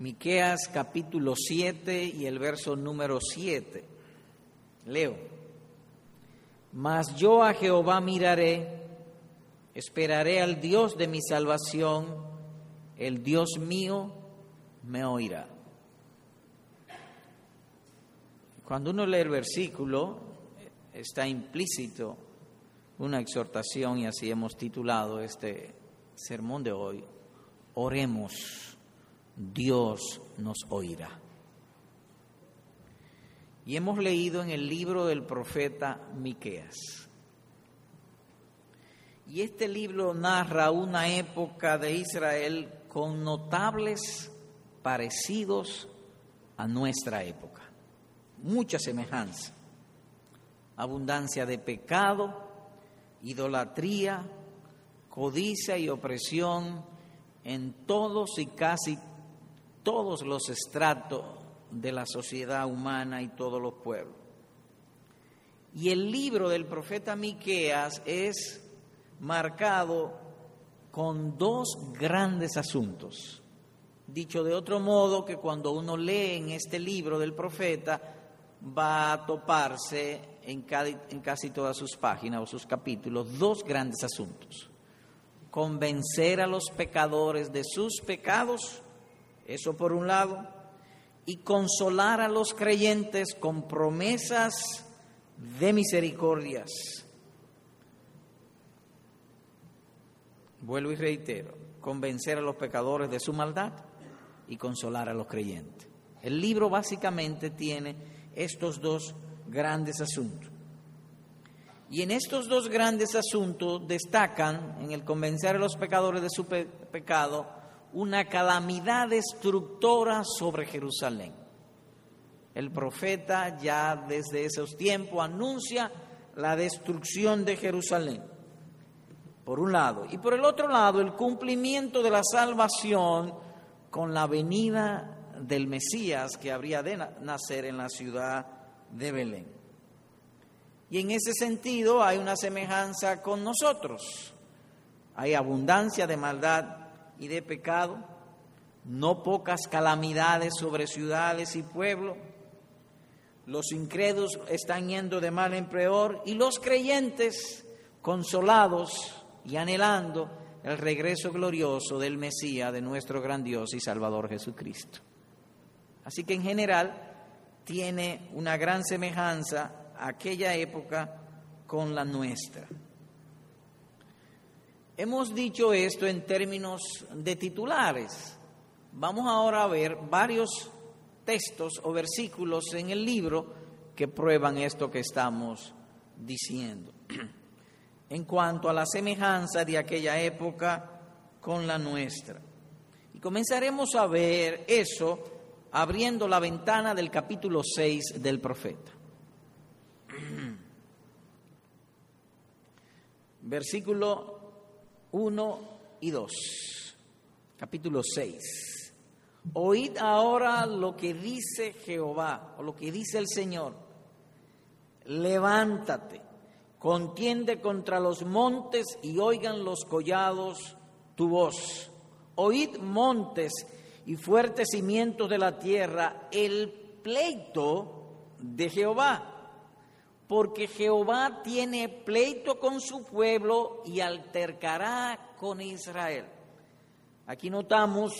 Miqueas capítulo 7 y el verso número 7. Leo. Mas yo a Jehová miraré, esperaré al Dios de mi salvación, el Dios mío me oirá. Cuando uno lee el versículo, está implícito una exhortación y así hemos titulado este sermón de hoy. Oremos Dios nos oirá. Y hemos leído en el libro del profeta Miqueas. Y este libro narra una época de Israel con notables parecidos a nuestra época. Mucha semejanza. Abundancia de pecado, idolatría, codicia y opresión en todos y casi todos los estratos de la sociedad humana y todos los pueblos. Y el libro del profeta Miqueas es marcado con dos grandes asuntos. Dicho de otro modo, que cuando uno lee en este libro del profeta, va a toparse en, en casi todas sus páginas o sus capítulos dos grandes asuntos. Convencer a los pecadores de sus pecados eso por un lado. Y consolar a los creyentes con promesas de misericordias. Vuelvo y reitero, convencer a los pecadores de su maldad y consolar a los creyentes. El libro básicamente tiene estos dos grandes asuntos. Y en estos dos grandes asuntos destacan, en el convencer a los pecadores de su pecado, una calamidad destructora sobre Jerusalén. El profeta ya desde esos tiempos anuncia la destrucción de Jerusalén, por un lado, y por el otro lado el cumplimiento de la salvación con la venida del Mesías que habría de nacer en la ciudad de Belén. Y en ese sentido hay una semejanza con nosotros. Hay abundancia de maldad y de pecado, no pocas calamidades sobre ciudades y pueblos. Los incrédulos están yendo de mal en peor y los creyentes consolados y anhelando el regreso glorioso del Mesías, de nuestro gran Dios y Salvador Jesucristo. Así que en general tiene una gran semejanza aquella época con la nuestra. Hemos dicho esto en términos de titulares. Vamos ahora a ver varios textos o versículos en el libro que prueban esto que estamos diciendo. En cuanto a la semejanza de aquella época con la nuestra. Y comenzaremos a ver eso abriendo la ventana del capítulo 6 del profeta. Versículo 1 y 2, capítulo 6. Oíd ahora lo que dice Jehová, o lo que dice el Señor. Levántate, contiende contra los montes y oigan los collados tu voz. Oíd montes y fuertes cimientos de la tierra, el pleito de Jehová porque Jehová tiene pleito con su pueblo y altercará con Israel. Aquí notamos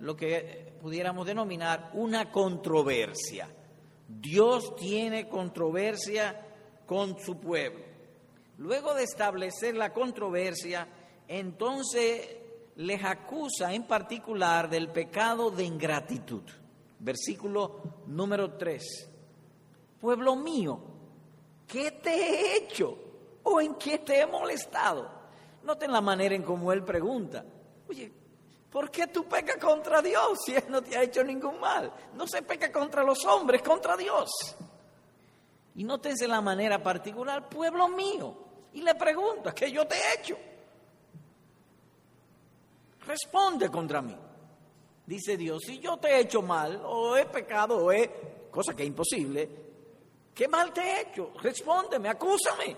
lo que pudiéramos denominar una controversia. Dios tiene controversia con su pueblo. Luego de establecer la controversia, entonces les acusa en particular del pecado de ingratitud. Versículo número 3. Pueblo mío, ¿qué te he hecho? ¿O en qué te he molestado? Noten la manera en cómo él pregunta. Oye, ¿por qué tú pecas contra Dios si Él no te ha hecho ningún mal? No se peca contra los hombres, contra Dios. Y nótense la manera particular, pueblo mío. Y le pregunta, ¿qué yo te he hecho? Responde contra mí. Dice Dios, si yo te he hecho mal, o he pecado, o he, cosa que es imposible, ¿Qué mal te he hecho? Respóndeme, acúsame.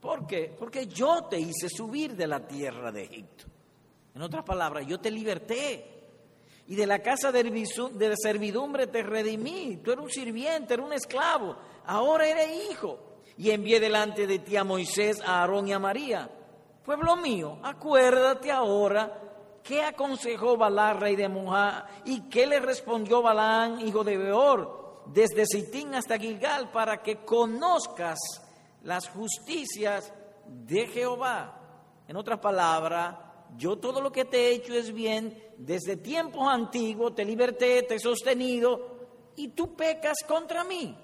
¿Por qué? Porque yo te hice subir de la tierra de Egipto. En otras palabras, yo te liberté. Y de la casa de servidumbre te redimí. Tú eres un sirviente, eres un esclavo. Ahora eres hijo. Y envié delante de ti a Moisés, a Aarón y a María. Pueblo mío, acuérdate ahora qué aconsejó Balá, rey de Moab, y qué le respondió Balán, hijo de Beor, desde Sitín hasta Gilgal, para que conozcas las justicias de Jehová. En otras palabras, yo todo lo que te he hecho es bien, desde tiempos antiguos te liberté, te he sostenido, y tú pecas contra mí.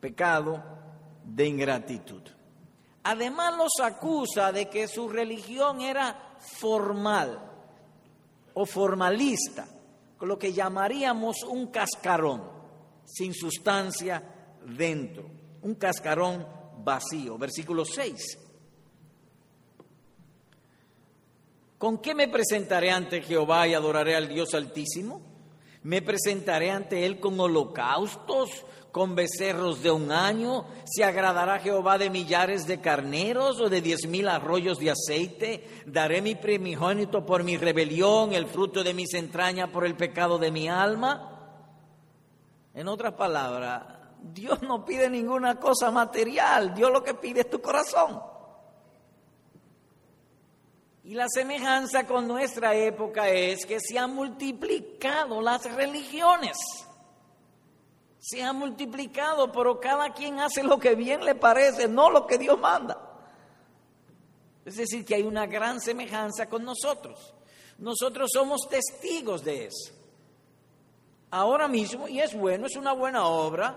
Pecado de ingratitud. Además los acusa de que su religión era formal o formalista, lo que llamaríamos un cascarón, sin sustancia dentro, un cascarón vacío. Versículo 6. ¿Con qué me presentaré ante Jehová y adoraré al Dios Altísimo? ¿Me presentaré ante Él con holocaustos, con becerros de un año? ¿Se agradará Jehová de millares de carneros o de diez mil arroyos de aceite? ¿Daré mi primogénito por mi rebelión, el fruto de mis entrañas por el pecado de mi alma? En otras palabras, Dios no pide ninguna cosa material, Dios lo que pide es tu corazón. Y la semejanza con nuestra época es que se han multiplicado las religiones. Se han multiplicado, pero cada quien hace lo que bien le parece, no lo que Dios manda. Es decir, que hay una gran semejanza con nosotros. Nosotros somos testigos de eso. Ahora mismo, y es bueno, es una buena obra,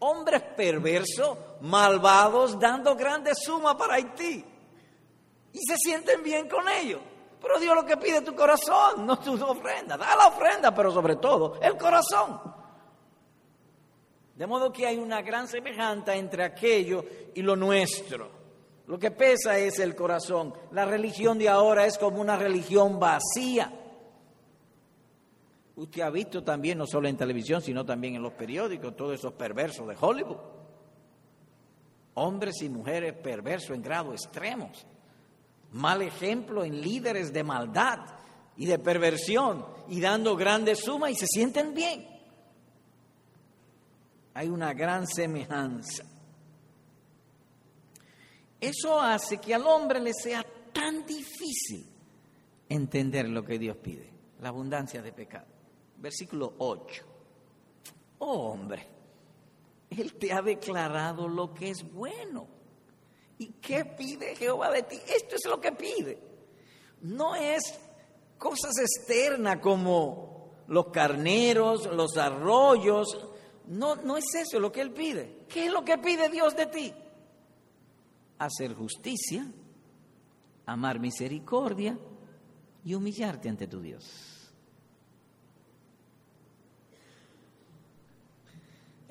hombres perversos, malvados, dando grandes sumas para Haití y se sienten bien con ellos. Pero Dios lo que pide es tu corazón, no tu ofrenda. Da la ofrenda, pero sobre todo el corazón. De modo que hay una gran semejanza entre aquello y lo nuestro. Lo que pesa es el corazón. La religión de ahora es como una religión vacía. Usted ha visto también, no solo en televisión, sino también en los periódicos, todos esos perversos de Hollywood. Hombres y mujeres perversos en grado extremos mal ejemplo en líderes de maldad y de perversión y dando grandes sumas y se sienten bien. Hay una gran semejanza. Eso hace que al hombre le sea tan difícil entender lo que Dios pide, la abundancia de pecado. Versículo 8. Oh hombre, Él te ha declarado lo que es bueno ¿Y qué pide Jehová de ti? Esto es lo que pide. No es cosas externas como los carneros, los arroyos. No, no es eso lo que Él pide. ¿Qué es lo que pide Dios de ti? Hacer justicia, amar misericordia y humillarte ante tu Dios.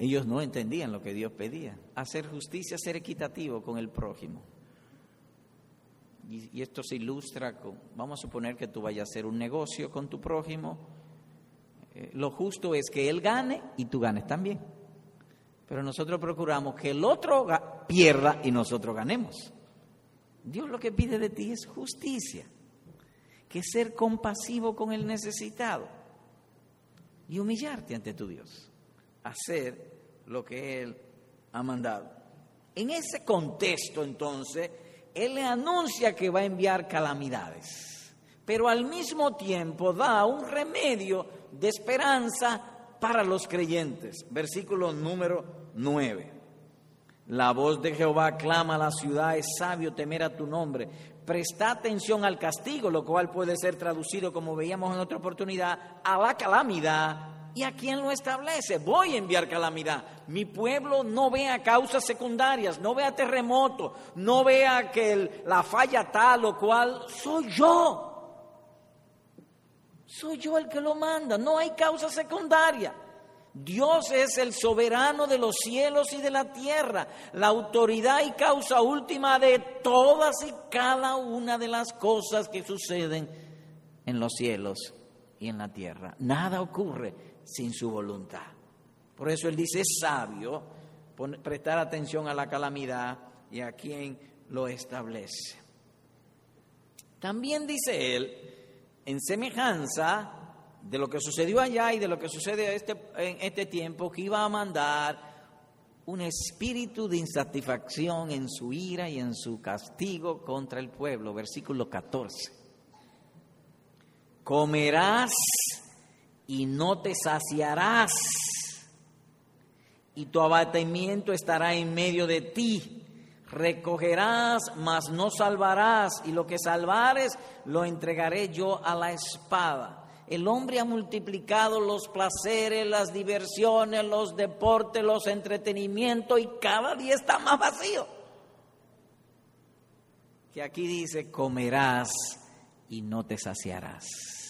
Ellos no entendían lo que Dios pedía. Hacer justicia, ser equitativo con el prójimo. Y, esto se ilustra con, vamos a suponer que tú vayas a hacer un negocio con tu prójimo. Eh, lo justo es que él gane y tú ganes también. Pero nosotros procuramos que el otro pierda y nosotros ganemos. Dios lo que pide de ti es justicia, que ser compasivo con el necesitado y humillarte ante tu Dios hacer lo que Él ha mandado. En ese contexto, entonces, Él le anuncia que va a enviar calamidades, pero al mismo tiempo da un remedio de esperanza para los creyentes. Versículo número 9. La voz de Jehová clama a la ciudad, es sabio temer a tu nombre. Presta atención al castigo, lo cual puede ser traducido, como veíamos en otra oportunidad, a la calamidad ¿Y a quién lo establece? Voy a enviar calamidad. Mi pueblo no vea causas secundarias, no vea terremoto, no vea que la falla tal o cual. Soy yo. Soy yo el que lo manda. No hay causa secundaria. Dios es el soberano de los cielos y de la tierra, la autoridad y causa última de todas y cada una de las cosas que suceden en los cielos y en la tierra. Nada ocurre sin su voluntad. Por eso él dice, es sabio prestar atención a la calamidad y a quien lo establece. También dice él, en semejanza de lo que sucedió allá y de lo que sucede este, en este tiempo, que iba a mandar un espíritu de insatisfacción en su ira y en su castigo contra el pueblo. Versículo 14. Comerás y no te saciarás, y tu abatimiento estará en medio de ti. Recogerás, mas no salvarás, y lo que salvares lo entregaré yo a la espada. El hombre ha multiplicado los placeres, las diversiones, los deportes, los entretenimientos y cada día está más vacío. Que aquí dice, comerás y no te saciarás.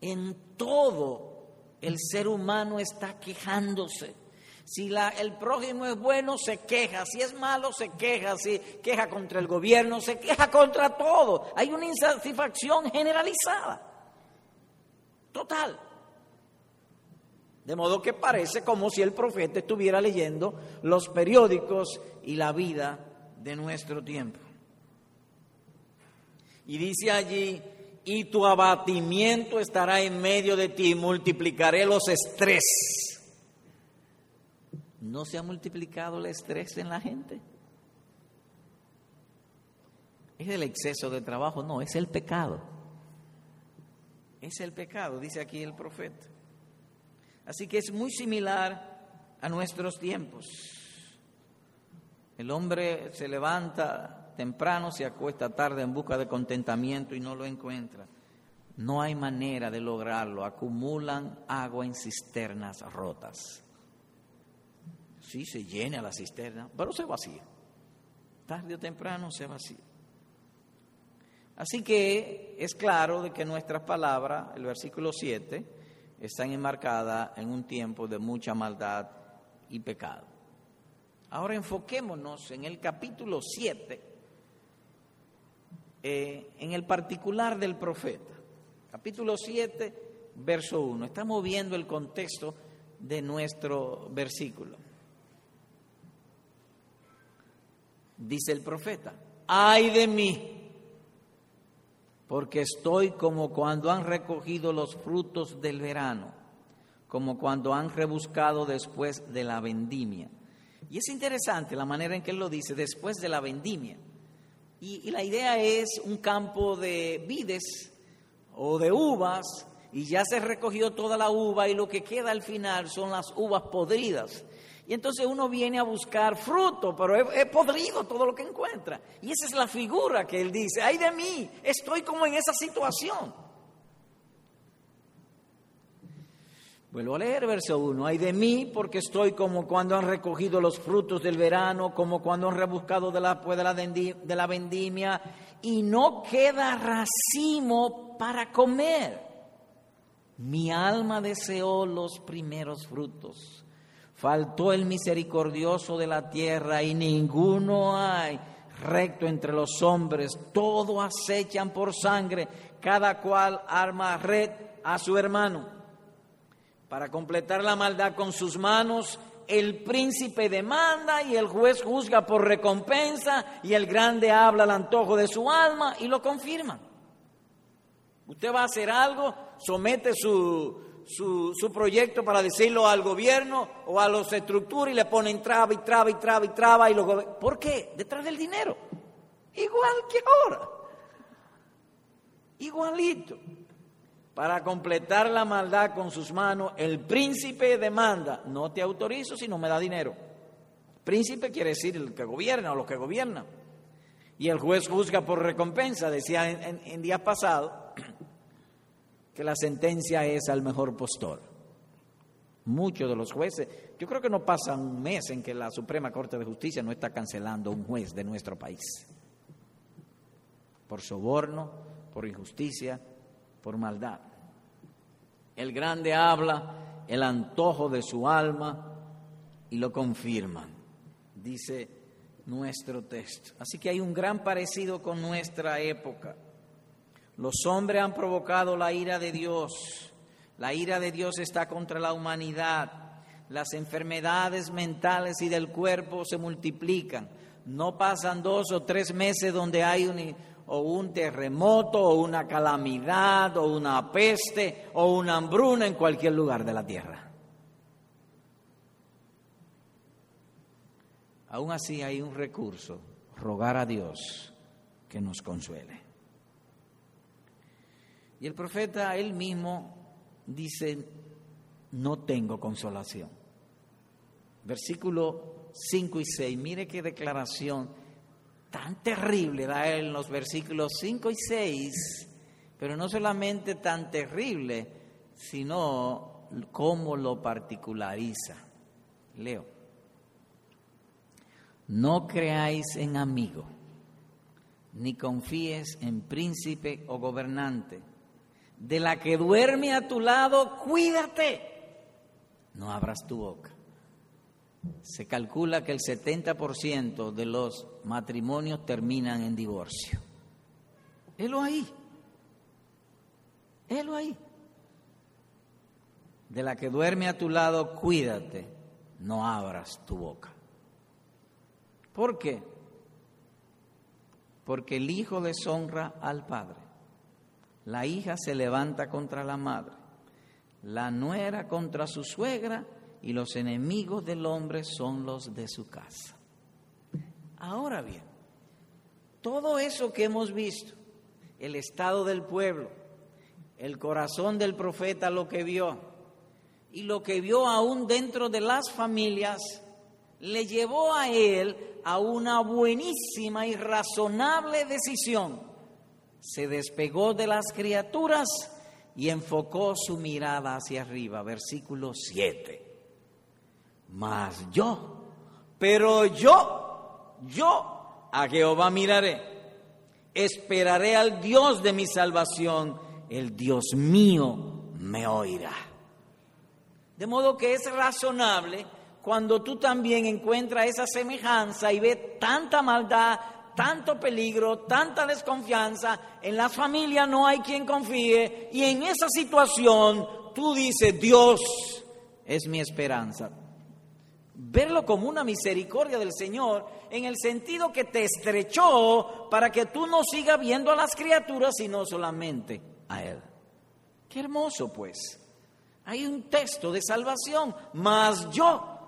En todo el ser humano está quejándose. Si el prójimo es bueno, se queja. Si es malo, se queja. Si queja contra el gobierno, se queja contra todo. Hay una insatisfacción generalizada total. De modo que parece como si el profeta estuviera leyendo los periódicos y la vida de nuestro tiempo. Y dice allí, y tu abatimiento estará en medio de ti, multiplicaré los estrés. ¿No se ha multiplicado el estrés en la gente? ¿Es el exceso de trabajo? No, es el pecado. Es el pecado, dice aquí el profeta. Así que es muy similar a nuestros tiempos. El hombre se levanta temprano, se acuesta tarde en busca de contentamiento y no lo encuentra. No hay manera de lograrlo. Acumulan agua en cisternas rotas. Sí, se llena la cisterna, pero se vacía. Tarde o temprano se vacía. Así que es claro de que nuestras palabras, el versículo 7, están enmarcadas en un tiempo de mucha maldad y pecado. Ahora enfoquémonos en el capítulo 7, eh, en el particular del profeta. Capítulo 7, verso 1. Estamos viendo el contexto de nuestro versículo. Dice el profeta, ay de mí porque estoy como cuando han recogido los frutos del verano, como cuando han rebuscado después de la vendimia. Y es interesante la manera en que él lo dice, después de la vendimia. Y, la idea es un campo de vides o de uvas, y ya se recogió toda la uva y lo que queda al final son las uvas podridas. Y entonces uno viene a buscar fruto, pero he, podrido todo lo que encuentra. Y esa es la figura que él dice, ay de mí, estoy como en esa situación. Vuelvo a leer verso 1, ay de mí porque estoy como cuando han recogido los frutos del verano, como cuando han rebuscado de la, la, de la vendimia y no queda racimo para comer. Mi alma deseó los primeros frutos Faltó el misericordioso de la tierra y ninguno hay recto entre los hombres. Todo acechan por sangre, cada cual arma red a su hermano. Para completar la maldad con sus manos, el príncipe demanda y el juez juzga por recompensa y el grande habla al antojo de su alma y lo confirma. Usted va a hacer algo, somete su, su, proyecto para decirlo al gobierno o a los estructuras y le ponen traba y traba y traba y traba y los ¿Por qué? Detrás del dinero. Igual que ahora. Igualito. Para completar la maldad con sus manos, el príncipe demanda, no te autorizo si no me da dinero. Príncipe quiere decir el que gobierna o los que gobiernan. Y el juez juzga por recompensa, decía en, en días pasados que la sentencia es al mejor postor. Muchos de los jueces, yo creo que no pasa un mes en que la Suprema Corte de Justicia no está cancelando un juez de nuestro país. Por soborno, por injusticia, por maldad. El grande habla el antojo de su alma y lo confirman, dice nuestro texto. Así que hay un gran parecido con nuestra época. Los hombres han provocado la ira de Dios. La ira de Dios está contra la humanidad. Las enfermedades mentales y del cuerpo se multiplican. No pasan dos o tres meses donde hay o un terremoto o una calamidad o una peste o una hambruna en cualquier lugar de la tierra. Aún así hay un recurso, rogar a Dios que nos consuele. Y el profeta él mismo dice, no tengo consolación. Versículo 5 y 6, mire qué declaración tan terrible da él en los versículos 5 y 6, pero no solamente tan terrible, sino cómo lo particulariza. Leo, no creáis en amigo, ni confíes en príncipe o gobernante de la que duerme a tu lado, cuídate. No abras tu boca. Se calcula que el 70% de los matrimonios terminan en divorcio. Helo ahí. Helo ahí. De la que duerme a tu lado, cuídate. No abras tu boca. ¿Por qué? Porque el hijo deshonra al padre la hija se levanta contra la madre, la nuera contra su suegra y los enemigos del hombre son los de su casa. Ahora bien, todo eso que hemos visto, el estado del pueblo, el corazón del profeta, lo que vio, y lo que vio aún dentro de las familias, le llevó a él a una buenísima y razonable decisión se despegó de las criaturas y enfocó su mirada hacia arriba. Versículo 7. Mas yo, pero yo, yo a Jehová miraré, esperaré al Dios de mi salvación, el Dios mío me oirá. De modo que es razonable cuando tú también encuentras esa semejanza y ves tanta maldad, tanto peligro, tanta desconfianza, en la familia no hay quien confíe y en esa situación tú dices, Dios es mi esperanza. Verlo como una misericordia del Señor en el sentido que te estrechó para que tú no sigas viendo a las criaturas, sino solamente a Él. Qué hermoso pues. Hay un texto de salvación, mas yo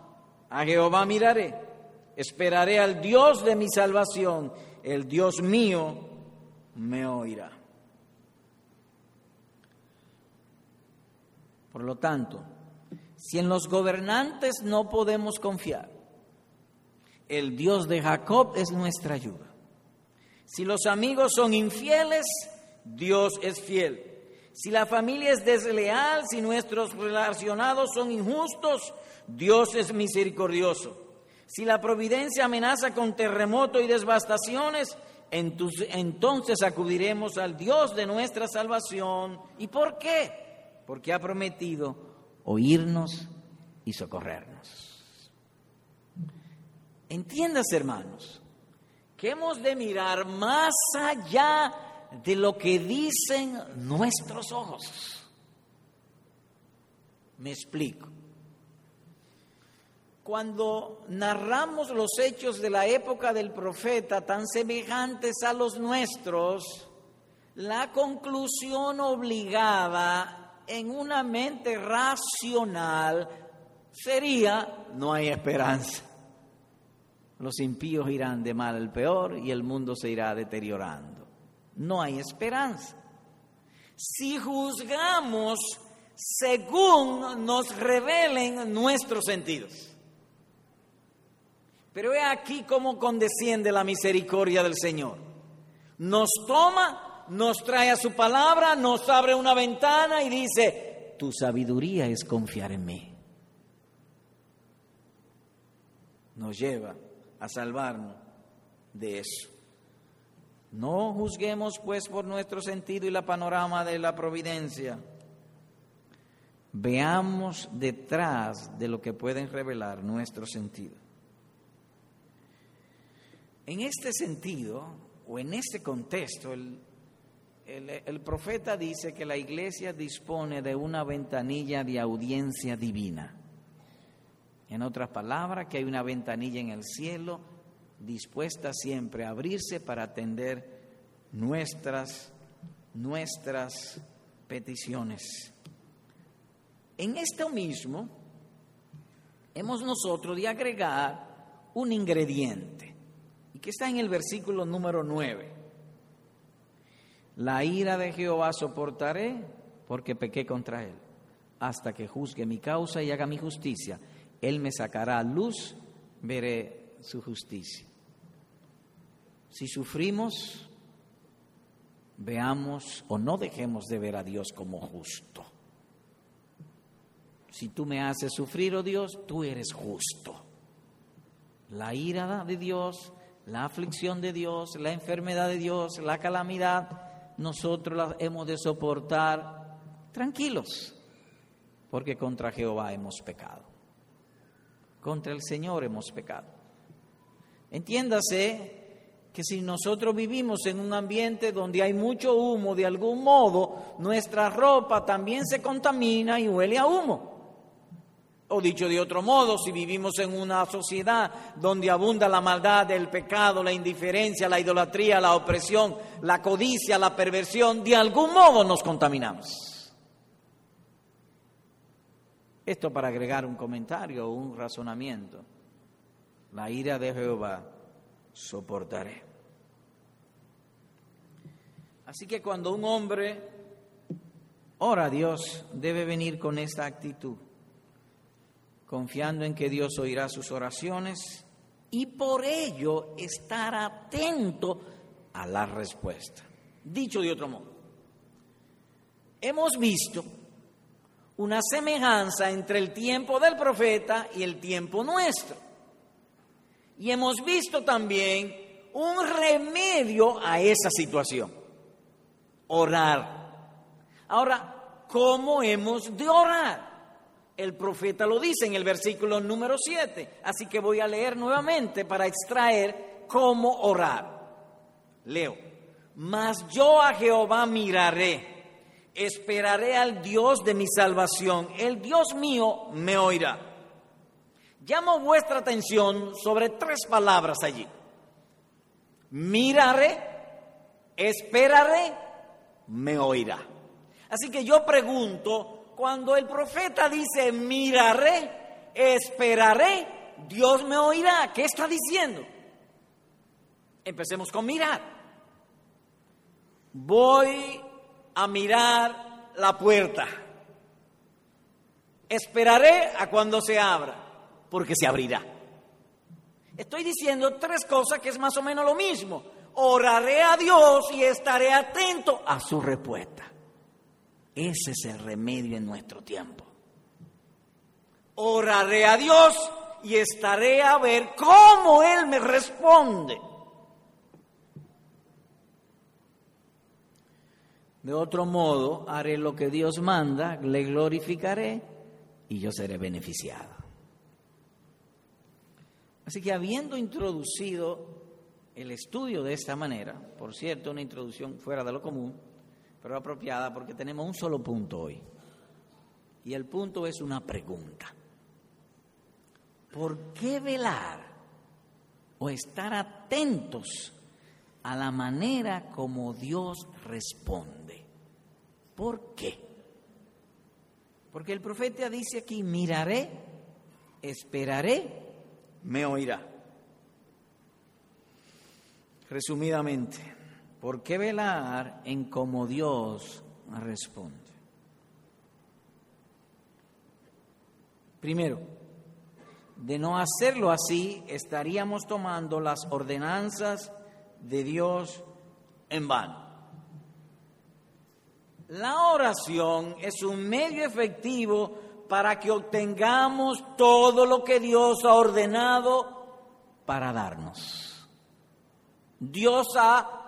a Jehová miraré Esperaré al Dios de mi salvación, el Dios mío me oirá. Por lo tanto, si en los gobernantes no podemos confiar, el Dios de Jacob es nuestra ayuda. Si los amigos son infieles, Dios es fiel. Si la familia es desleal, si nuestros relacionados son injustos, Dios es misericordioso. Si la providencia amenaza con terremoto y devastaciones, entonces acudiremos al Dios de nuestra salvación. ¿Y por qué? Porque ha prometido oírnos y socorrernos. Entiendas, hermanos, que hemos de mirar más allá de lo que dicen nuestros ojos. Me explico. Cuando narramos los hechos de la época del profeta tan semejantes a los nuestros, la conclusión obligada en una mente racional sería, no hay esperanza. Los impíos irán de mal al peor y el mundo se irá deteriorando. No hay esperanza. Si juzgamos según nos revelen nuestros sentidos. Pero he aquí cómo condesciende la misericordia del Señor. Nos toma, nos trae a su palabra, nos abre una ventana y dice, tu sabiduría es confiar en mí. Nos lleva a salvarnos de eso. No juzguemos pues por nuestro sentido y la panorama de la providencia. Veamos detrás de lo que pueden revelar nuestro sentido. En este sentido, o en este contexto, el, profeta dice que la iglesia dispone de una ventanilla de audiencia divina. En otras palabras, que hay una ventanilla en el cielo dispuesta siempre a abrirse para atender nuestras, nuestras peticiones. En esto mismo hemos nosotros de agregar un ingrediente, y que está en el versículo número 9. La ira de Jehová soportaré porque pequé contra él, hasta que juzgue mi causa y haga mi justicia. Él me sacará a luz, veré su justicia. Si sufrimos, veamos o no dejemos de ver a Dios como justo. Si tú me haces sufrir, oh Dios, tú eres justo. La ira de Dios, la aflicción de Dios, la enfermedad de Dios, la calamidad, nosotros la hemos de soportar tranquilos, porque contra Jehová hemos pecado. Contra el Señor hemos pecado. Entiéndase que si nosotros vivimos en un ambiente donde hay mucho humo, de algún modo, nuestra ropa también se contamina y huele a humo. O dicho de otro modo, si vivimos en una sociedad donde abunda la maldad, el pecado, la indiferencia, la idolatría, la opresión, la codicia, la perversión, de algún modo nos contaminamos. Esto para agregar un comentario o un razonamiento. La ira de Jehová soportaré. Así que cuando un hombre ora a Dios, debe venir con esta actitud confiando en que Dios oirá sus oraciones y por ello estar atento a la respuesta. Dicho de otro modo, hemos visto una semejanza entre el tiempo del profeta y el tiempo nuestro. Y hemos visto también un remedio a esa situación, orar. Ahora, ¿cómo hemos de orar? El profeta lo dice en el versículo número 7. Así que voy a leer nuevamente para extraer cómo orar. Leo. Mas yo a Jehová miraré, esperaré al Dios de mi salvación. El Dios mío me oirá. Llamo vuestra atención sobre tres palabras allí. Miraré, esperaré, me oirá. Así que yo pregunto, cuando el profeta dice, miraré, esperaré, Dios me oirá, ¿qué está diciendo? Empecemos con mirar. Voy a mirar la puerta. Esperaré a cuando se abra, porque se abrirá. Estoy diciendo tres cosas que es más o menos lo mismo. Oraré a Dios y estaré atento a su respuesta. Ese es el remedio en nuestro tiempo. Oraré a Dios y estaré a ver cómo Él me responde. De otro modo, haré lo que Dios manda, le glorificaré y yo seré beneficiado. Así que habiendo introducido el estudio de esta manera, por cierto, una introducción fuera de lo común, pero apropiada porque tenemos un solo punto hoy. Y el punto es una pregunta. ¿Por qué velar o estar atentos a la manera como Dios responde? ¿Por qué? Porque el profeta dice aquí, miraré, esperaré, me oirá. Resumidamente, ¿Por qué velar en cómo Dios responde? Primero, de no hacerlo así, estaríamos tomando las ordenanzas de Dios en vano. La oración es un medio efectivo para que obtengamos todo lo que Dios ha ordenado para darnos. Dios ha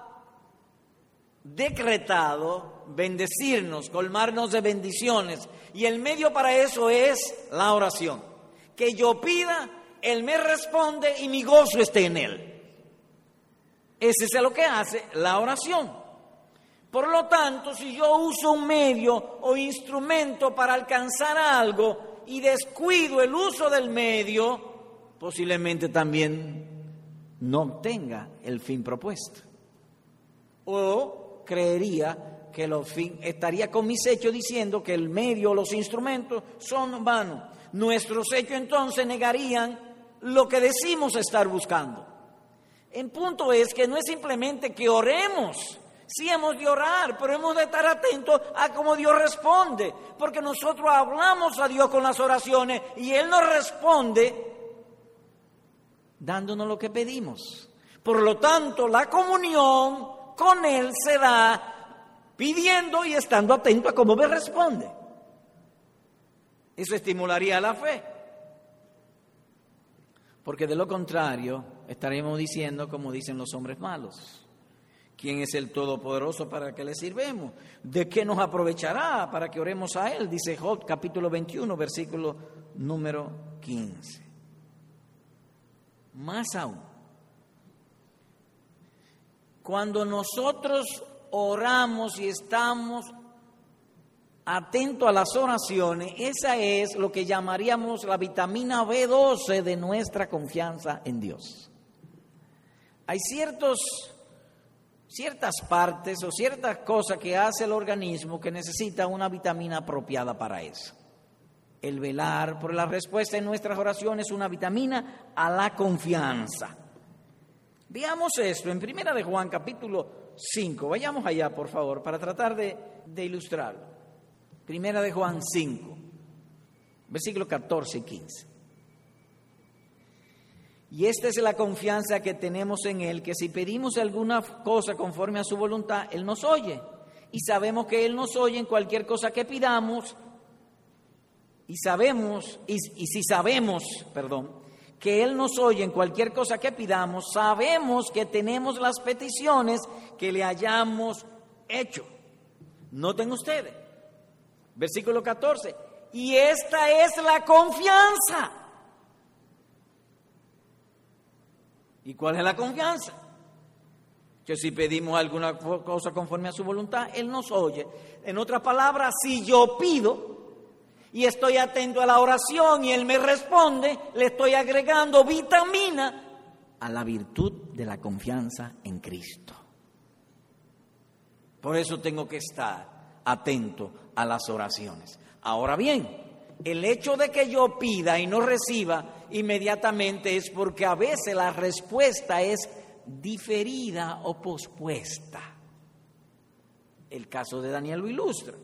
decretado bendecirnos, colmarnos de bendiciones. Y el medio para eso es la oración. Que yo pida, Él me responde y mi gozo esté en Él. Ese es lo que hace la oración. Por lo tanto, si yo uso un medio o instrumento para alcanzar algo y descuido el uso del medio, posiblemente también no obtenga el fin propuesto. O creería que lo fin, estaría con mis hechos diciendo que el medio, los instrumentos son vanos. Nuestros hechos entonces negarían lo que decimos estar buscando. El punto es que no es simplemente que oremos, Sí hemos de orar, pero hemos de estar atentos a cómo Dios responde, porque nosotros hablamos a Dios con las oraciones y Él nos responde dándonos lo que pedimos. Por lo tanto, la comunión con Él se da pidiendo y estando atento a cómo me responde. Eso estimularía la fe. Porque de lo contrario, estaremos diciendo como dicen los hombres malos. ¿Quién es el Todopoderoso para que le sirvemos? ¿De qué nos aprovechará para que oremos a Él? Dice Job capítulo 21, versículo número 15. Más aún, cuando nosotros oramos y estamos atentos a las oraciones, esa es lo que llamaríamos la vitamina B12 de nuestra confianza en Dios. Hay ciertos ciertas partes o ciertas cosas que hace el organismo que necesita una vitamina apropiada para eso. El velar por la respuesta en nuestras oraciones es una vitamina a la confianza. Veamos esto en Primera de Juan capítulo 5. Vayamos allá, por favor, para tratar de, ilustrarlo. Primera de Juan 5, versículos 14 y 15. Y esta es la confianza que tenemos en Él, que si pedimos alguna cosa conforme a su voluntad, Él nos oye. Y sabemos que Él nos oye en cualquier cosa que pidamos. Y sabemos, y si sabemos, perdón, que Él nos oye en cualquier cosa que pidamos, sabemos que tenemos las peticiones que le hayamos hecho. Noten ustedes, versículo 14, y esta es la confianza ¿Y cuál es la confianza? Que si pedimos alguna cosa conforme a su voluntad, Él nos oye. En otras palabras, si yo pido y estoy atento a la oración y Él me responde, le estoy agregando vitamina a la virtud de la confianza en Cristo. Por eso tengo que estar atento a las oraciones. Ahora bien, el hecho de que yo pida y no reciba inmediatamente es porque a veces la respuesta es diferida o pospuesta. El caso de Daniel lo ilustra.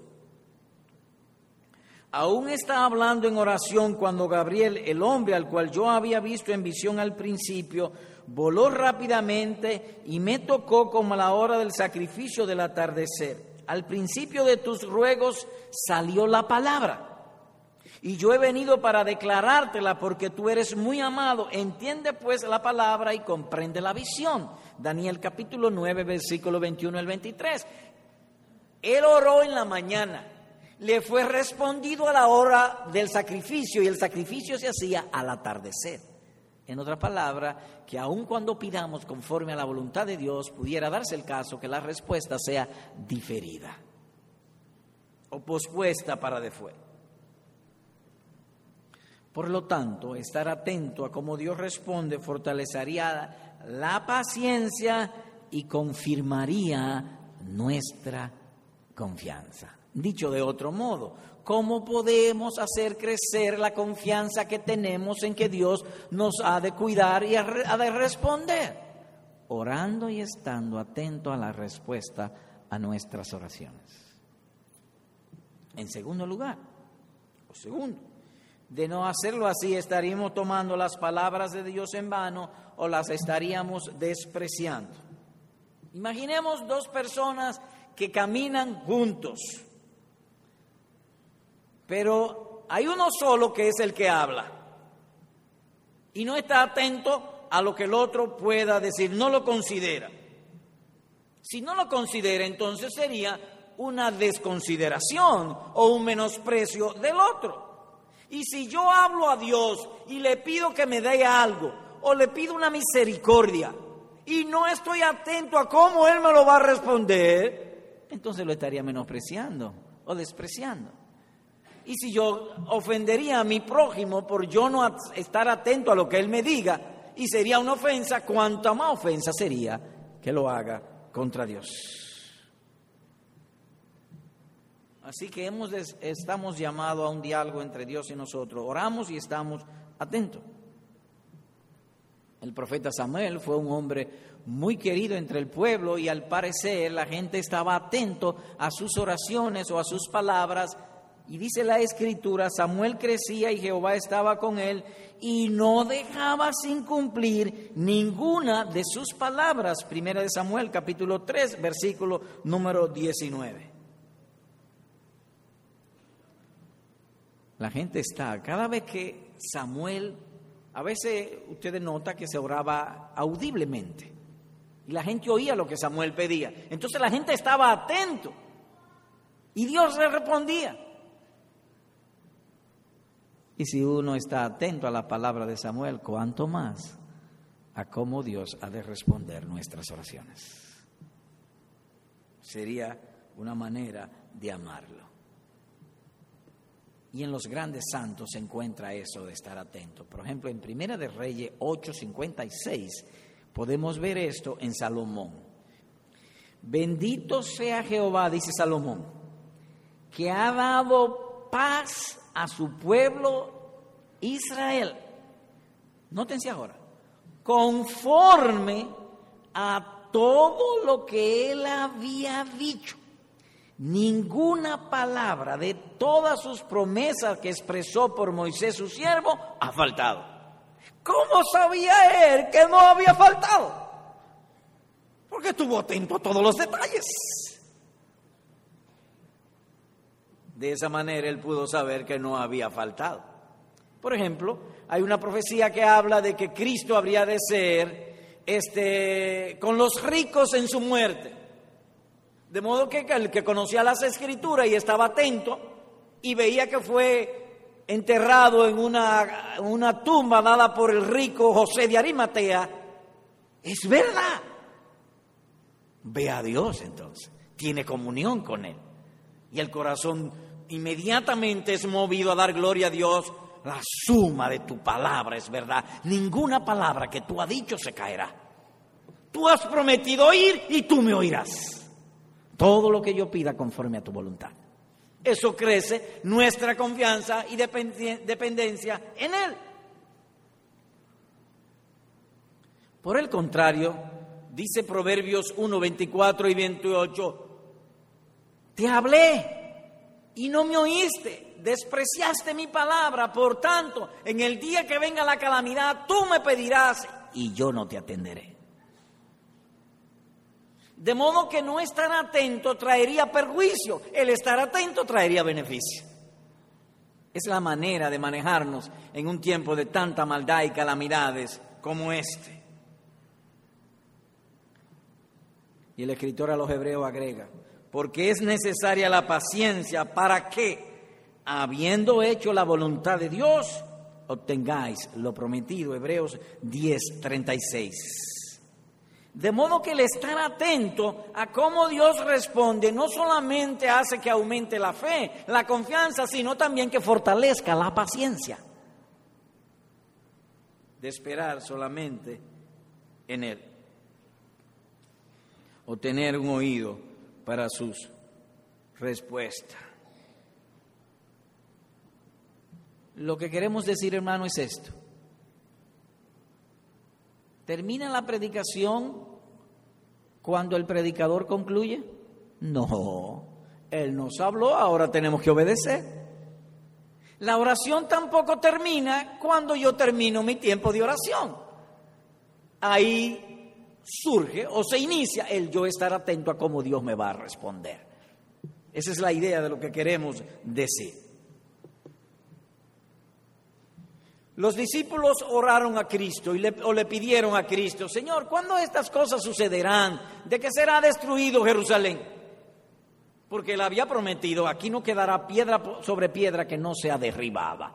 Aún está hablando en oración cuando Gabriel, el hombre al cual yo había visto en visión al principio, voló rápidamente y me tocó como a la hora del sacrificio del atardecer. Al principio de tus ruegos salió la palabra y yo he venido para declarártela porque tú eres muy amado. Entiende pues la palabra y comprende la visión. Daniel capítulo 9, versículo 21 al 23. Él oró en la mañana, le fue respondido a la hora del sacrificio y el sacrificio se hacía al atardecer. En otra palabra, que aun cuando pidamos conforme a la voluntad de Dios, pudiera darse el caso que la respuesta sea diferida o pospuesta para después. Por lo tanto, estar atento a cómo Dios responde fortalecería la paciencia y confirmaría nuestra confianza. Dicho de otro modo, ¿cómo podemos hacer crecer la confianza que tenemos en que Dios nos ha de cuidar y ha de responder? Orando y estando atento a la respuesta a nuestras oraciones. En segundo lugar, o segundo, de no hacerlo así, estaríamos tomando las palabras de Dios en vano o las estaríamos despreciando. Imaginemos dos personas que caminan juntos, pero hay uno solo que es el que habla y no está atento a lo que el otro pueda decir, no lo considera. Si no lo considera, entonces sería una desconsideración o un menosprecio del otro. Y si yo hablo a Dios y le pido que me dé algo o le pido una misericordia y no estoy atento a cómo Él me lo va a responder, entonces lo estaría menospreciando o despreciando. Y si yo ofendería a mi prójimo por yo no estar atento a lo que Él me diga, y sería una ofensa, cuanta más ofensa sería que lo haga contra Dios. Así que hemos estamos llamados a un diálogo entre Dios y nosotros. Oramos y estamos atentos. El profeta Samuel fue un hombre muy querido entre el pueblo y al parecer la gente estaba atento a sus oraciones o a sus palabras. Y dice la escritura, Samuel crecía y Jehová estaba con él y no dejaba sin cumplir ninguna de sus palabras. Primera de Samuel capítulo 3 versículo número 19. La gente está, cada vez que Samuel a veces ustedes notan que se oraba audiblemente y la gente oía lo que Samuel pedía. Entonces la gente estaba atento y Dios le respondía. Y si uno está atento a la palabra de Samuel, cuánto más a cómo Dios ha de responder nuestras oraciones. Sería una manera de amarlo. Y en los grandes santos se encuentra eso de estar atento. Por ejemplo, en Primera de Reyes 8:56 podemos ver esto en Salomón. Bendito sea Jehová, dice Salomón, que ha dado paz a su pueblo Israel. Nótense ahora, conforme a todo lo que él había dicho ninguna palabra de todas sus promesas que expresó por Moisés su siervo ha faltado. ¿Cómo sabía él que no había faltado? Porque estuvo atento a todos los detalles. De esa manera él pudo saber que no había faltado. Por ejemplo, hay una profecía que habla de que Cristo habría de ser este, con los ricos en su muerte. De modo que el que conocía las escrituras y estaba atento y veía que fue enterrado en una, una tumba dada por el rico José de Arimatea, es verdad. Ve a Dios entonces, tiene comunión con Él. Y el corazón inmediatamente es movido a dar gloria a Dios. La suma de tu palabra es verdad. Ninguna palabra que tú has dicho se caerá. Tú has prometido oír y tú me oirás todo lo que yo pida conforme a tu voluntad. Eso crece nuestra confianza y dependencia en Él. Por el contrario, dice Proverbios 1, 24 y 28, te hablé y no me oíste, despreciaste mi palabra, por tanto, en el día que venga la calamidad, tú me pedirás y yo no te atenderé. De modo que no estar atento traería perjuicio, el estar atento traería beneficio. Es la manera de manejarnos en un tiempo de tanta maldad y calamidades como este. Y el escritor a los hebreos agrega, porque es necesaria la paciencia para que, habiendo hecho la voluntad de Dios, obtengáis lo prometido. Hebreos 10:36. De modo que el estar atento a cómo Dios responde no solamente hace que aumente la fe, la confianza, sino también que fortalezca la paciencia de esperar solamente en Él o tener un oído para sus respuestas. Lo que queremos decir, hermano, es esto. ¿Termina la predicación cuando el predicador concluye? No, Él nos habló, ahora tenemos que obedecer. La oración tampoco termina cuando yo termino mi tiempo de oración. Ahí surge o se inicia el yo estar atento a cómo Dios me va a responder. Esa es la idea de lo que queremos decir. Los discípulos oraron a Cristo y le, o le pidieron a Cristo, Señor, ¿cuándo estas cosas sucederán? ¿De que será destruido Jerusalén? Porque él había prometido, aquí no quedará piedra sobre piedra que no sea derribada.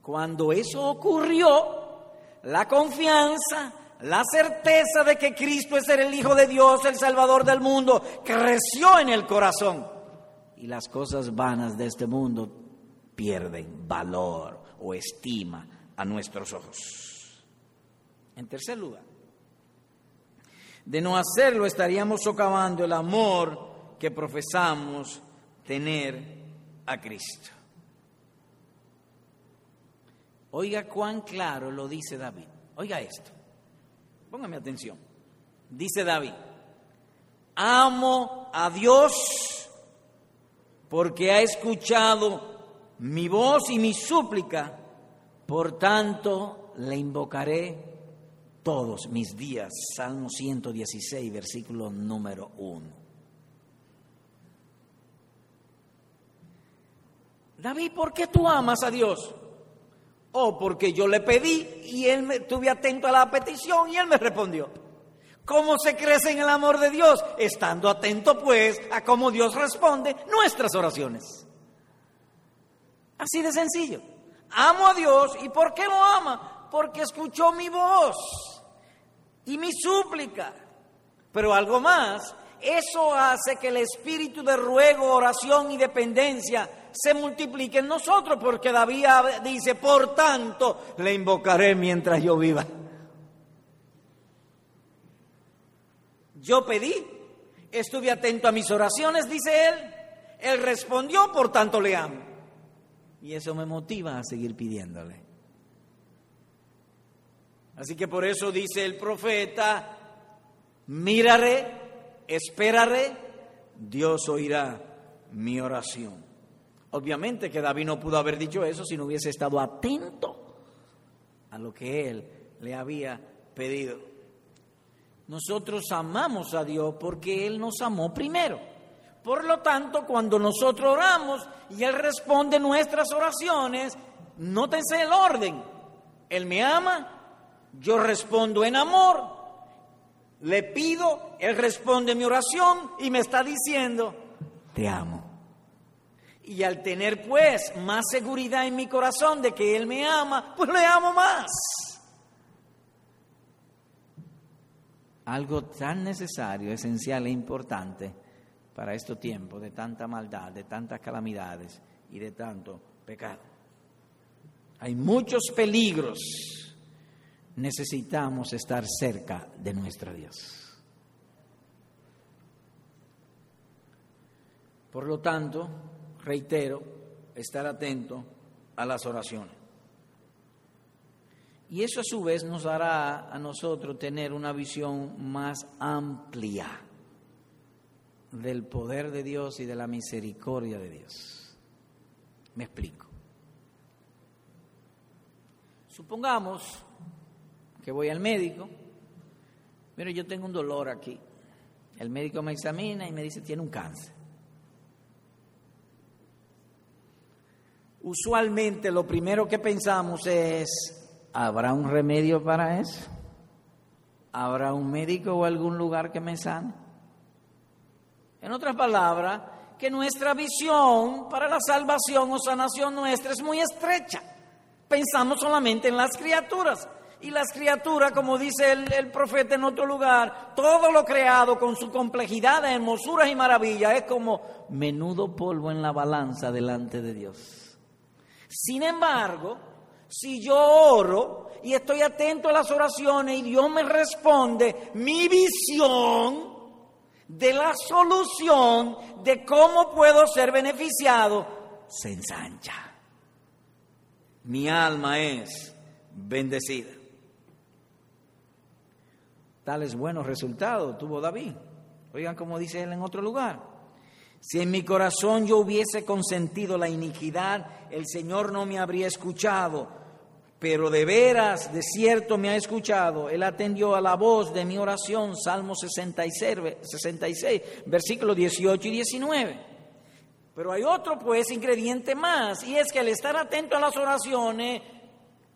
Cuando eso ocurrió, la confianza, la certeza de que Cristo es el Hijo de Dios, el Salvador del mundo, creció en el corazón. Y las cosas vanas de este mundo pierden valor o estima a nuestros ojos. En tercer lugar, De no hacerlo estaríamos socavando el amor que profesamos tener a Cristo. Oiga cuán claro lo dice David. Oiga esto. Póngame atención. Dice David, amo a Dios porque ha escuchado mi voz y mi súplica, por tanto le invocaré todos mis días. Salmo 116, versículo número 1. David, ¿por qué tú amas a Dios? Oh, porque yo le pedí y él me estuve atento a la petición y él me respondió. ¿Cómo se crece en el amor de Dios? Estando atento pues a cómo Dios responde nuestras oraciones. Así de sencillo. Amo a Dios y ¿por qué lo ama? Porque escuchó mi voz y mi súplica. Pero algo más, eso hace que el espíritu de ruego, oración y dependencia se multiplique en nosotros, porque David dice, por tanto, le invocaré mientras yo viva. Yo pedí, estuve atento a mis oraciones, dice él. Él respondió, por tanto le amo. Y eso me motiva a seguir pidiéndole. Así que por eso dice el profeta, miraré, esperaré, Dios oirá mi oración. Obviamente que David no pudo haber dicho eso si no hubiese estado atento a lo que él le había pedido. Nosotros amamos a Dios porque Él nos amó primero. Por lo tanto, cuando nosotros oramos y Él responde nuestras oraciones, nótense el orden. Él me ama, yo respondo en amor, le pido, Él responde mi oración y me está diciendo, te amo. Y al tener pues más seguridad en mi corazón de que Él me ama, pues le amo más. algo tan necesario, esencial e importante para este tiempo de tanta maldad, de tantas calamidades y de tanto pecado. Hay muchos peligros. Necesitamos estar cerca de nuestro Dios. Por lo tanto, reitero, estar atento a las oraciones. Y eso a su vez nos hará a nosotros tener una visión más amplia del poder de Dios y de la misericordia de Dios. Me explico. Supongamos que voy al médico, pero yo tengo un dolor aquí. El médico me examina y me dice, tiene un cáncer. Usualmente lo primero que pensamos es, ¿Habrá un remedio para eso? ¿Habrá un médico o algún lugar que me sane? En otras palabras, que nuestra visión para la salvación o sanación nuestra es muy estrecha. Pensamos solamente en las criaturas. Y las criaturas, como dice el, profeta en otro lugar, todo lo creado con su complejidad hermosuras y maravillas es como menudo polvo en la balanza delante de Dios. Sin embargo, si yo oro y estoy atento a las oraciones y Dios me responde, mi visión de la solución de cómo puedo ser beneficiado se ensancha. Mi alma es bendecida. Tales buenos resultados tuvo David. Oigan como dice él en otro lugar. Si en mi corazón yo hubiese consentido la iniquidad, el Señor no me habría escuchado pero de veras, de cierto me ha escuchado. Él atendió a la voz de mi oración, Salmo 66, 66 versículos 18 y 19. Pero hay otro, pues, ingrediente más, y es que el estar atento a las oraciones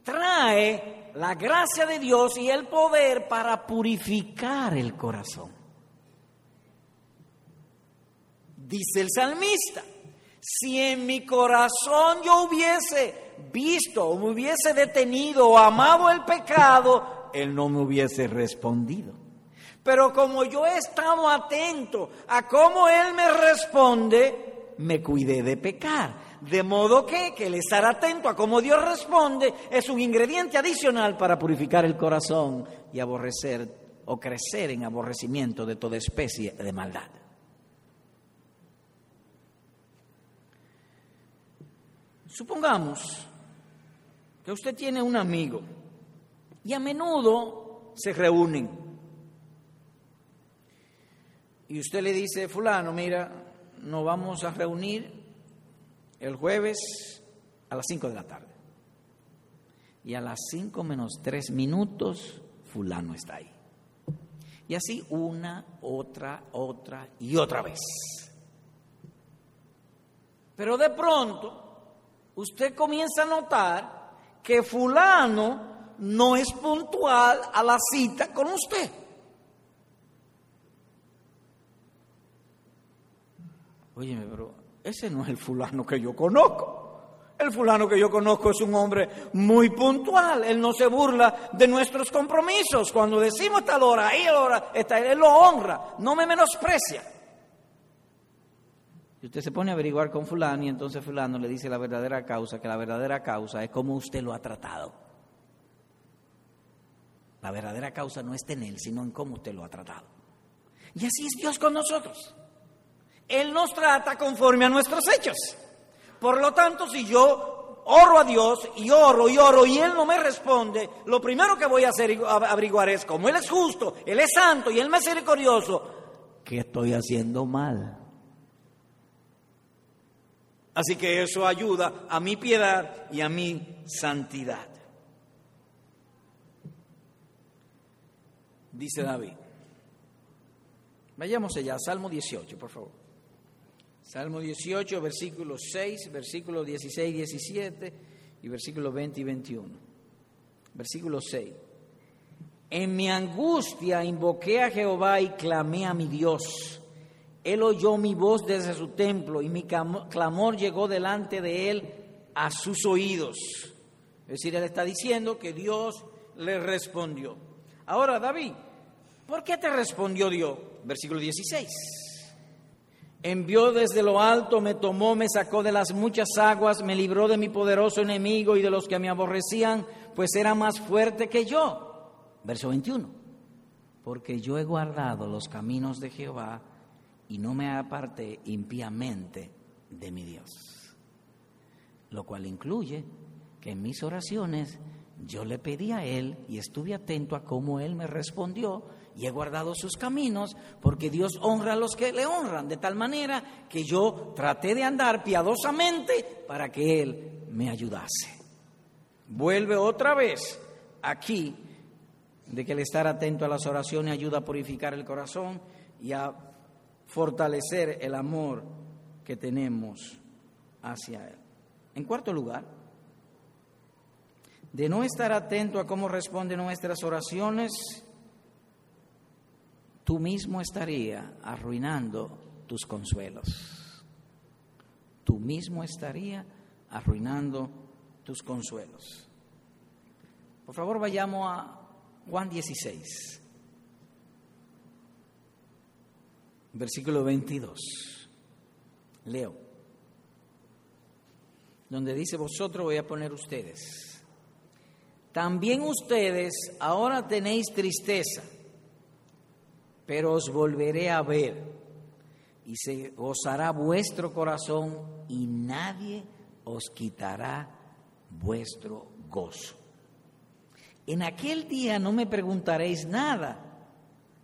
trae la gracia de Dios y el poder para purificar el corazón. Dice el salmista, si en mi corazón yo hubiese visto o me hubiese detenido o amado el pecado, Él no me hubiese respondido. Pero como yo he estado atento a cómo Él me responde, me cuidé de pecar. De modo que, que el estar atento a cómo Dios responde es un ingrediente adicional para purificar el corazón y aborrecer o crecer en aborrecimiento de toda especie de maldad. Supongamos que usted tiene un amigo y a menudo se reúnen. Y usted le dice, fulano, mira, nos vamos a reunir el jueves a las 5 de la tarde. Y a las 5 menos 3 minutos, fulano está ahí. Y así una, otra, otra y otra vez. Pero de pronto, usted comienza a notar que fulano no es puntual a la cita con usted. Óyeme, pero ese no es el fulano que yo conozco. El fulano que yo conozco es un hombre muy puntual. Él no se burla de nuestros compromisos. Cuando decimos tal hora, ahí hora, está, él lo honra, no me menosprecia. Y usted se pone a averiguar con fulano y entonces fulano le dice la verdadera causa, que la verdadera causa es cómo usted lo ha tratado. La verdadera causa no está en él, sino en cómo usted lo ha tratado. Y así es Dios con nosotros. Él nos trata conforme a nuestros hechos. Por lo tanto, si yo oro a Dios y oro y oro y Él no me responde, lo primero que voy a hacer averiguar es, como Él es justo, Él es santo y Él es misericordioso, ¿qué estoy haciendo mal? Así que eso ayuda a mi piedad y a mi santidad. Dice David. Vayamos allá, Salmo 18, por favor. Salmo 18, versículos 6, versículos 16 y 17 y versículos 20 y 21. Versículo 6. En mi angustia invoqué a Jehová y clamé a mi Dios. Él oyó mi voz desde su templo y mi clamor llegó delante de él a sus oídos. Es decir, él está diciendo que Dios le respondió. Ahora, David, ¿por qué te respondió Dios? Versículo 16. Envió desde lo alto, me tomó, me sacó de las muchas aguas, me libró de mi poderoso enemigo y de los que me aborrecían, pues era más fuerte que yo. Verso 21. Porque yo he guardado los caminos de Jehová y no me aparté impíamente de mi Dios. Lo cual incluye que en mis oraciones yo le pedí a Él y estuve atento a cómo Él me respondió y he guardado sus caminos, porque Dios honra a los que le honran, de tal manera que yo traté de andar piadosamente para que Él me ayudase. Vuelve otra vez aquí de que el estar atento a las oraciones ayuda a purificar el corazón y a fortalecer el amor que tenemos hacia Él. En cuarto lugar, de no estar atento a cómo responden nuestras oraciones, tú mismo estaría arruinando tus consuelos. Tú mismo estaría arruinando tus consuelos. Por favor, vayamos a Juan 16, versículo 22. Leo, donde dice, vosotros voy a poner ustedes. También ustedes ahora tenéis tristeza pero os volveré a ver y se gozará vuestro corazón y nadie os quitará vuestro gozo. En aquel día no me preguntaréis nada.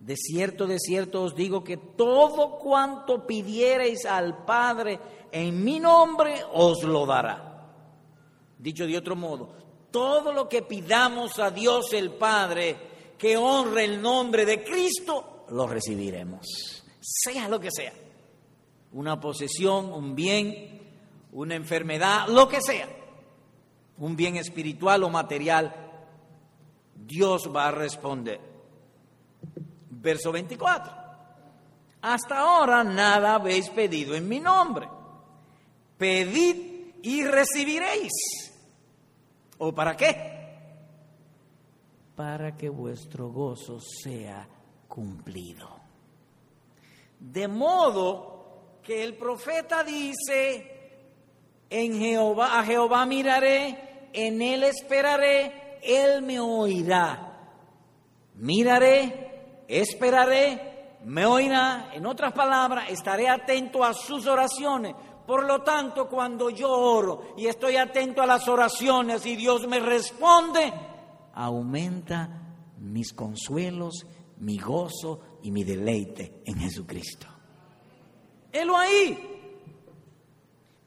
De cierto, de cierto os digo que todo cuanto pidiereis al Padre en mi nombre os lo dará. Dicho de otro modo, todo lo que pidamos a Dios el Padre que honre el nombre de Cristo, lo recibiremos, sea lo que sea. Una posesión, un bien, una enfermedad, lo que sea. Un bien espiritual o material, Dios va a responder. Verso 24. Hasta ahora nada habéis pedido en mi nombre. Pedid y recibiréis. ¿O para qué? Para que vuestro gozo sea cumplido. De modo que el profeta dice, en Jehová, a Jehová miraré, en él esperaré, él me oirá. Miraré esperaré, me oirá, en otras palabras, estaré atento a sus oraciones. Por lo tanto, cuando yo oro y estoy atento a las oraciones y Dios me responde, aumenta mis consuelos, mi gozo y mi deleite en Jesucristo. Helo ahí.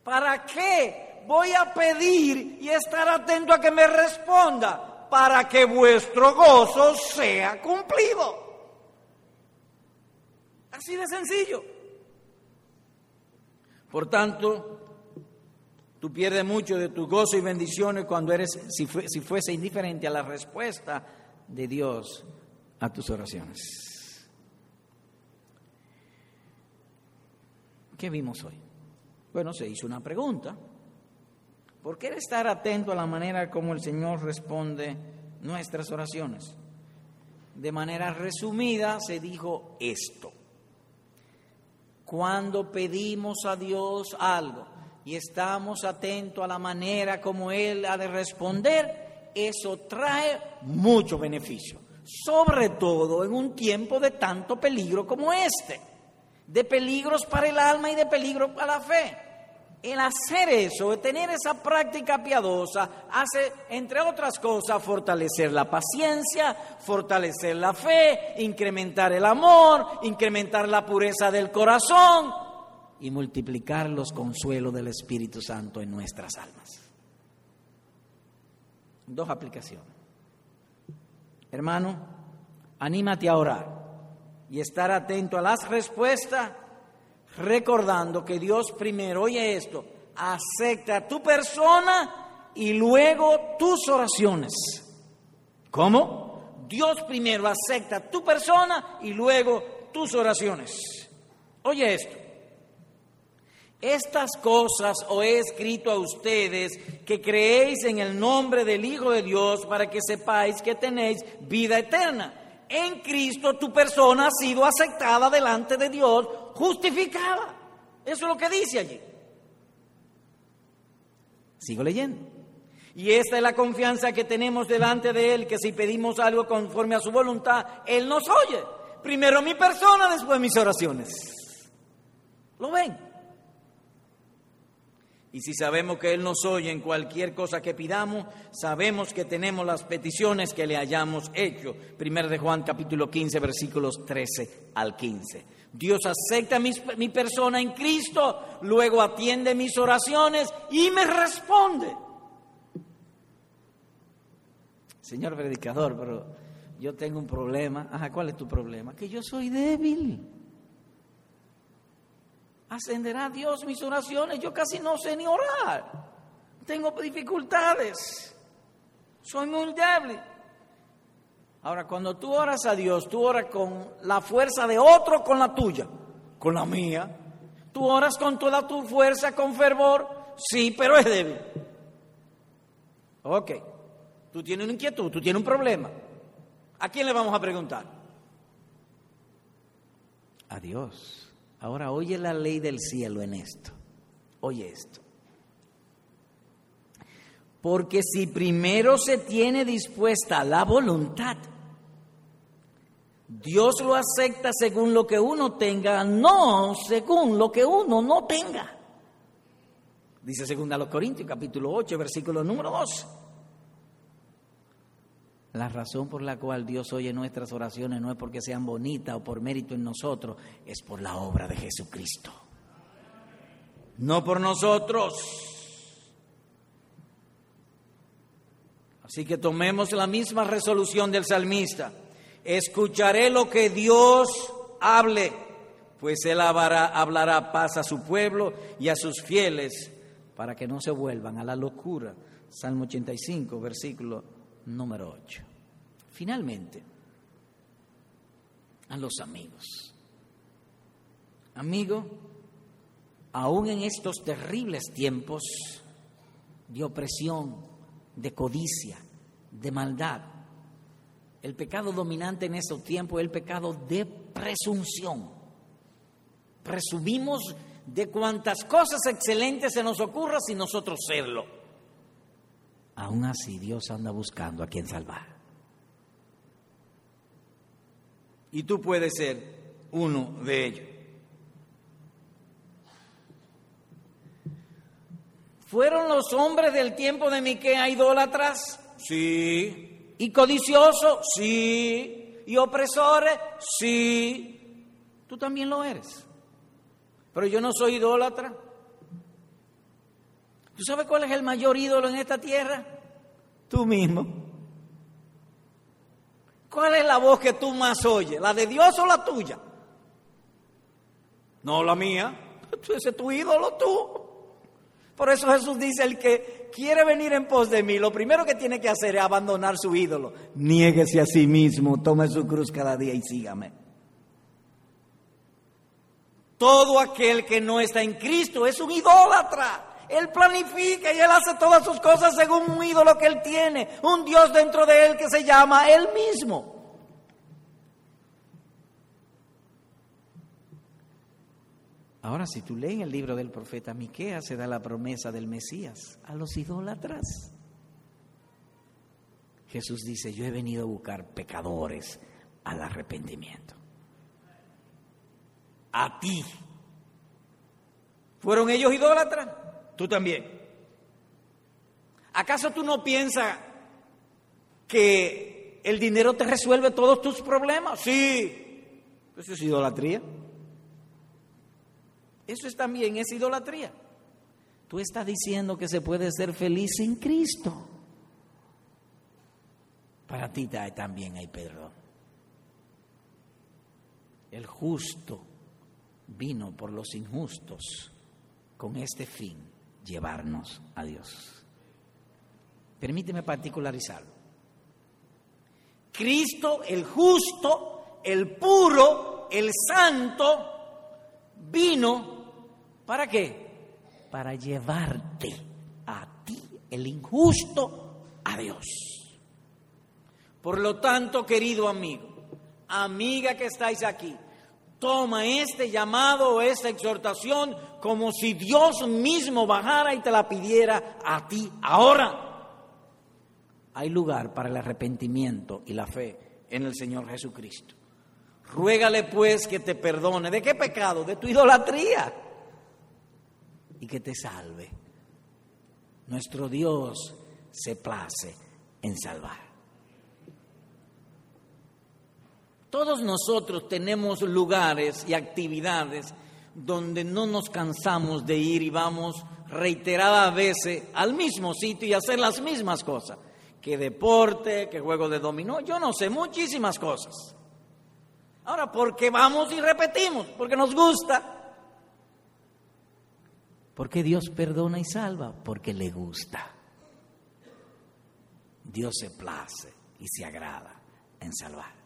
¿Para qué voy a pedir y estar atento a que me responda? Para que vuestro gozo sea cumplido. Así de sencillo. Por tanto, tú pierdes mucho de tu gozo y bendiciones cuando eres, si, si fuese indiferente a la respuesta de Dios a tus oraciones. ¿Qué vimos hoy? Bueno, se hizo una pregunta. ¿Por qué estar atento a la manera como el Señor responde nuestras oraciones? De manera resumida se dijo esto. Cuando pedimos a Dios algo y estamos atentos a la manera como Él ha de responder, eso trae mucho beneficio, sobre todo en un tiempo de tanto peligro como este, de peligros para el alma y de peligro para la fe el hacer eso, el tener esa práctica piadosa, hace, entre otras cosas, fortalecer la paciencia, fortalecer la fe, incrementar el amor, incrementar la pureza del corazón y multiplicar los consuelos del Espíritu Santo en nuestras almas. Dos aplicaciones. Hermano, anímate a orar y estar atento a las respuestas recordando que Dios primero, oye esto, acepta tu persona y luego tus oraciones. ¿Cómo? Dios primero acepta tu persona y luego tus oraciones. Oye esto. Estas cosas os he escrito a ustedes que creéis en el nombre del Hijo de Dios para que sepáis que tenéis vida eterna en Cristo tu persona ha sido aceptada delante de Dios, justificada. Eso es lo que dice allí. Sigo leyendo. Y esta es la confianza que tenemos delante de Él, que si pedimos algo conforme a su voluntad, Él nos oye. Primero mi persona, después mis oraciones. ¿Lo ven? Y si sabemos que Él nos oye en cualquier cosa que pidamos, sabemos que tenemos las peticiones que le hayamos hecho. Primero de Juan capítulo 15 versículos 13 al 15. Dios acepta mi, mi persona en Cristo, luego atiende mis oraciones y me responde. Señor predicador, pero yo tengo un problema. Ajá, ¿cuál es tu problema? Que yo soy débil ascenderá Dios mis oraciones. Yo casi no sé ni orar. Tengo dificultades. Soy muy débil. Ahora, cuando tú oras a Dios, tú oras con la fuerza de otro, con la tuya, con la mía. Tú oras con toda tu fuerza, con fervor. Sí, pero es débil. Ok. Tú tienes una inquietud, tú tienes un problema. ¿A quién le vamos a preguntar? A Dios. Ahora oye la ley del cielo en esto. Oye esto. Porque si primero se tiene dispuesta la voluntad, Dios lo acepta según lo que uno tenga, no según lo que uno no tenga. Dice según a los Corintios capítulo 8, versículo número 2. La razón por la cual Dios oye nuestras oraciones no es porque sean bonitas o por mérito en nosotros, es por la obra de Jesucristo. No por nosotros. Así que tomemos la misma resolución del salmista. Escucharé lo que Dios hable, pues Él hablará, paz a su pueblo y a sus fieles para que no se vuelvan a la locura. Salmo 85, versículo número 8. Finalmente, a los amigos. Amigo, aún en estos terribles tiempos de opresión, de codicia, de maldad, el pecado dominante en esos tiempos es el pecado de presunción. Presumimos de cuantas cosas excelentes se nos ocurra sin nosotros serlo. Aún así Dios anda buscando a quien salvar. Y tú puedes ser uno de ellos. ¿Fueron los hombres del tiempo de Miquea idólatras? Sí. ¿Y codiciosos? Sí. ¿Y opresores? Sí. Tú también lo eres. Pero yo no soy idólatra. ¿Tú sabes cuál es el mayor ídolo en esta tierra? Tú mismo. ¿Cuál es la voz que tú más oyes? ¿La de Dios o la tuya? No la mía. Ese es tu ídolo, tú. Por eso Jesús dice, el que quiere venir en pos de mí, lo primero que tiene que hacer es abandonar su ídolo. Niéguese a sí mismo, tome su cruz cada día y sígame. Todo aquel que no está en Cristo es un idólatra. Él planifica y él hace todas sus cosas según un ídolo que él tiene, un Dios dentro de él que se llama él mismo. Ahora, si tú lees el libro del profeta Miqueas, se da la promesa del Mesías a los idólatras. Jesús dice, yo he venido a buscar pecadores al arrepentimiento. A ti. ¿Fueron ellos idólatras? Tú también. ¿Acaso tú no piensas que el dinero te resuelve todos tus problemas? Sí. Eso es idolatría. Eso es también es idolatría. Tú estás diciendo que se puede ser feliz sin Cristo. Para ti también hay perdón. El justo vino por los injustos con este fin, llevarnos a Dios. Permíteme particularizarlo. Cristo, el justo, el puro, el santo, vino ¿Para qué? Para llevarte a ti, el injusto, a Dios. Por lo tanto, querido amigo, amiga que estáis aquí, toma este llamado o esta exhortación como si Dios mismo bajara y te la pidiera a ti ahora. Hay lugar para el arrepentimiento y la fe en el Señor Jesucristo. Ruégale pues que te perdone. ¿De qué pecado? De tu idolatría y que te salve. Nuestro Dios se place en salvar. Todos nosotros tenemos lugares y actividades donde no nos cansamos de ir y vamos reiteradas veces al mismo sitio y hacer las mismas cosas. Que deporte, que juego de dominó, yo no sé, muchísimas cosas. Ahora, ¿por qué vamos y repetimos? Porque nos gusta. ¿Por qué Dios perdona y salva? Porque le gusta. Dios se place y se agrada en salvar.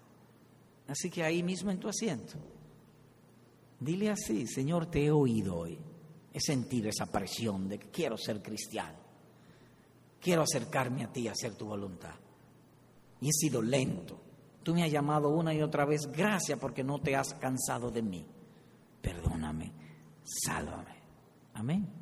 Así que ahí mismo en tu asiento, dile así, Señor, te he oído hoy. He sentido esa presión de que quiero ser cristiano. Quiero acercarme a ti a hacer tu voluntad. Y he sido lento. Tú me has llamado una y otra vez. Gracias porque no te has cansado de mí. Perdóname. Sálvame. Amén.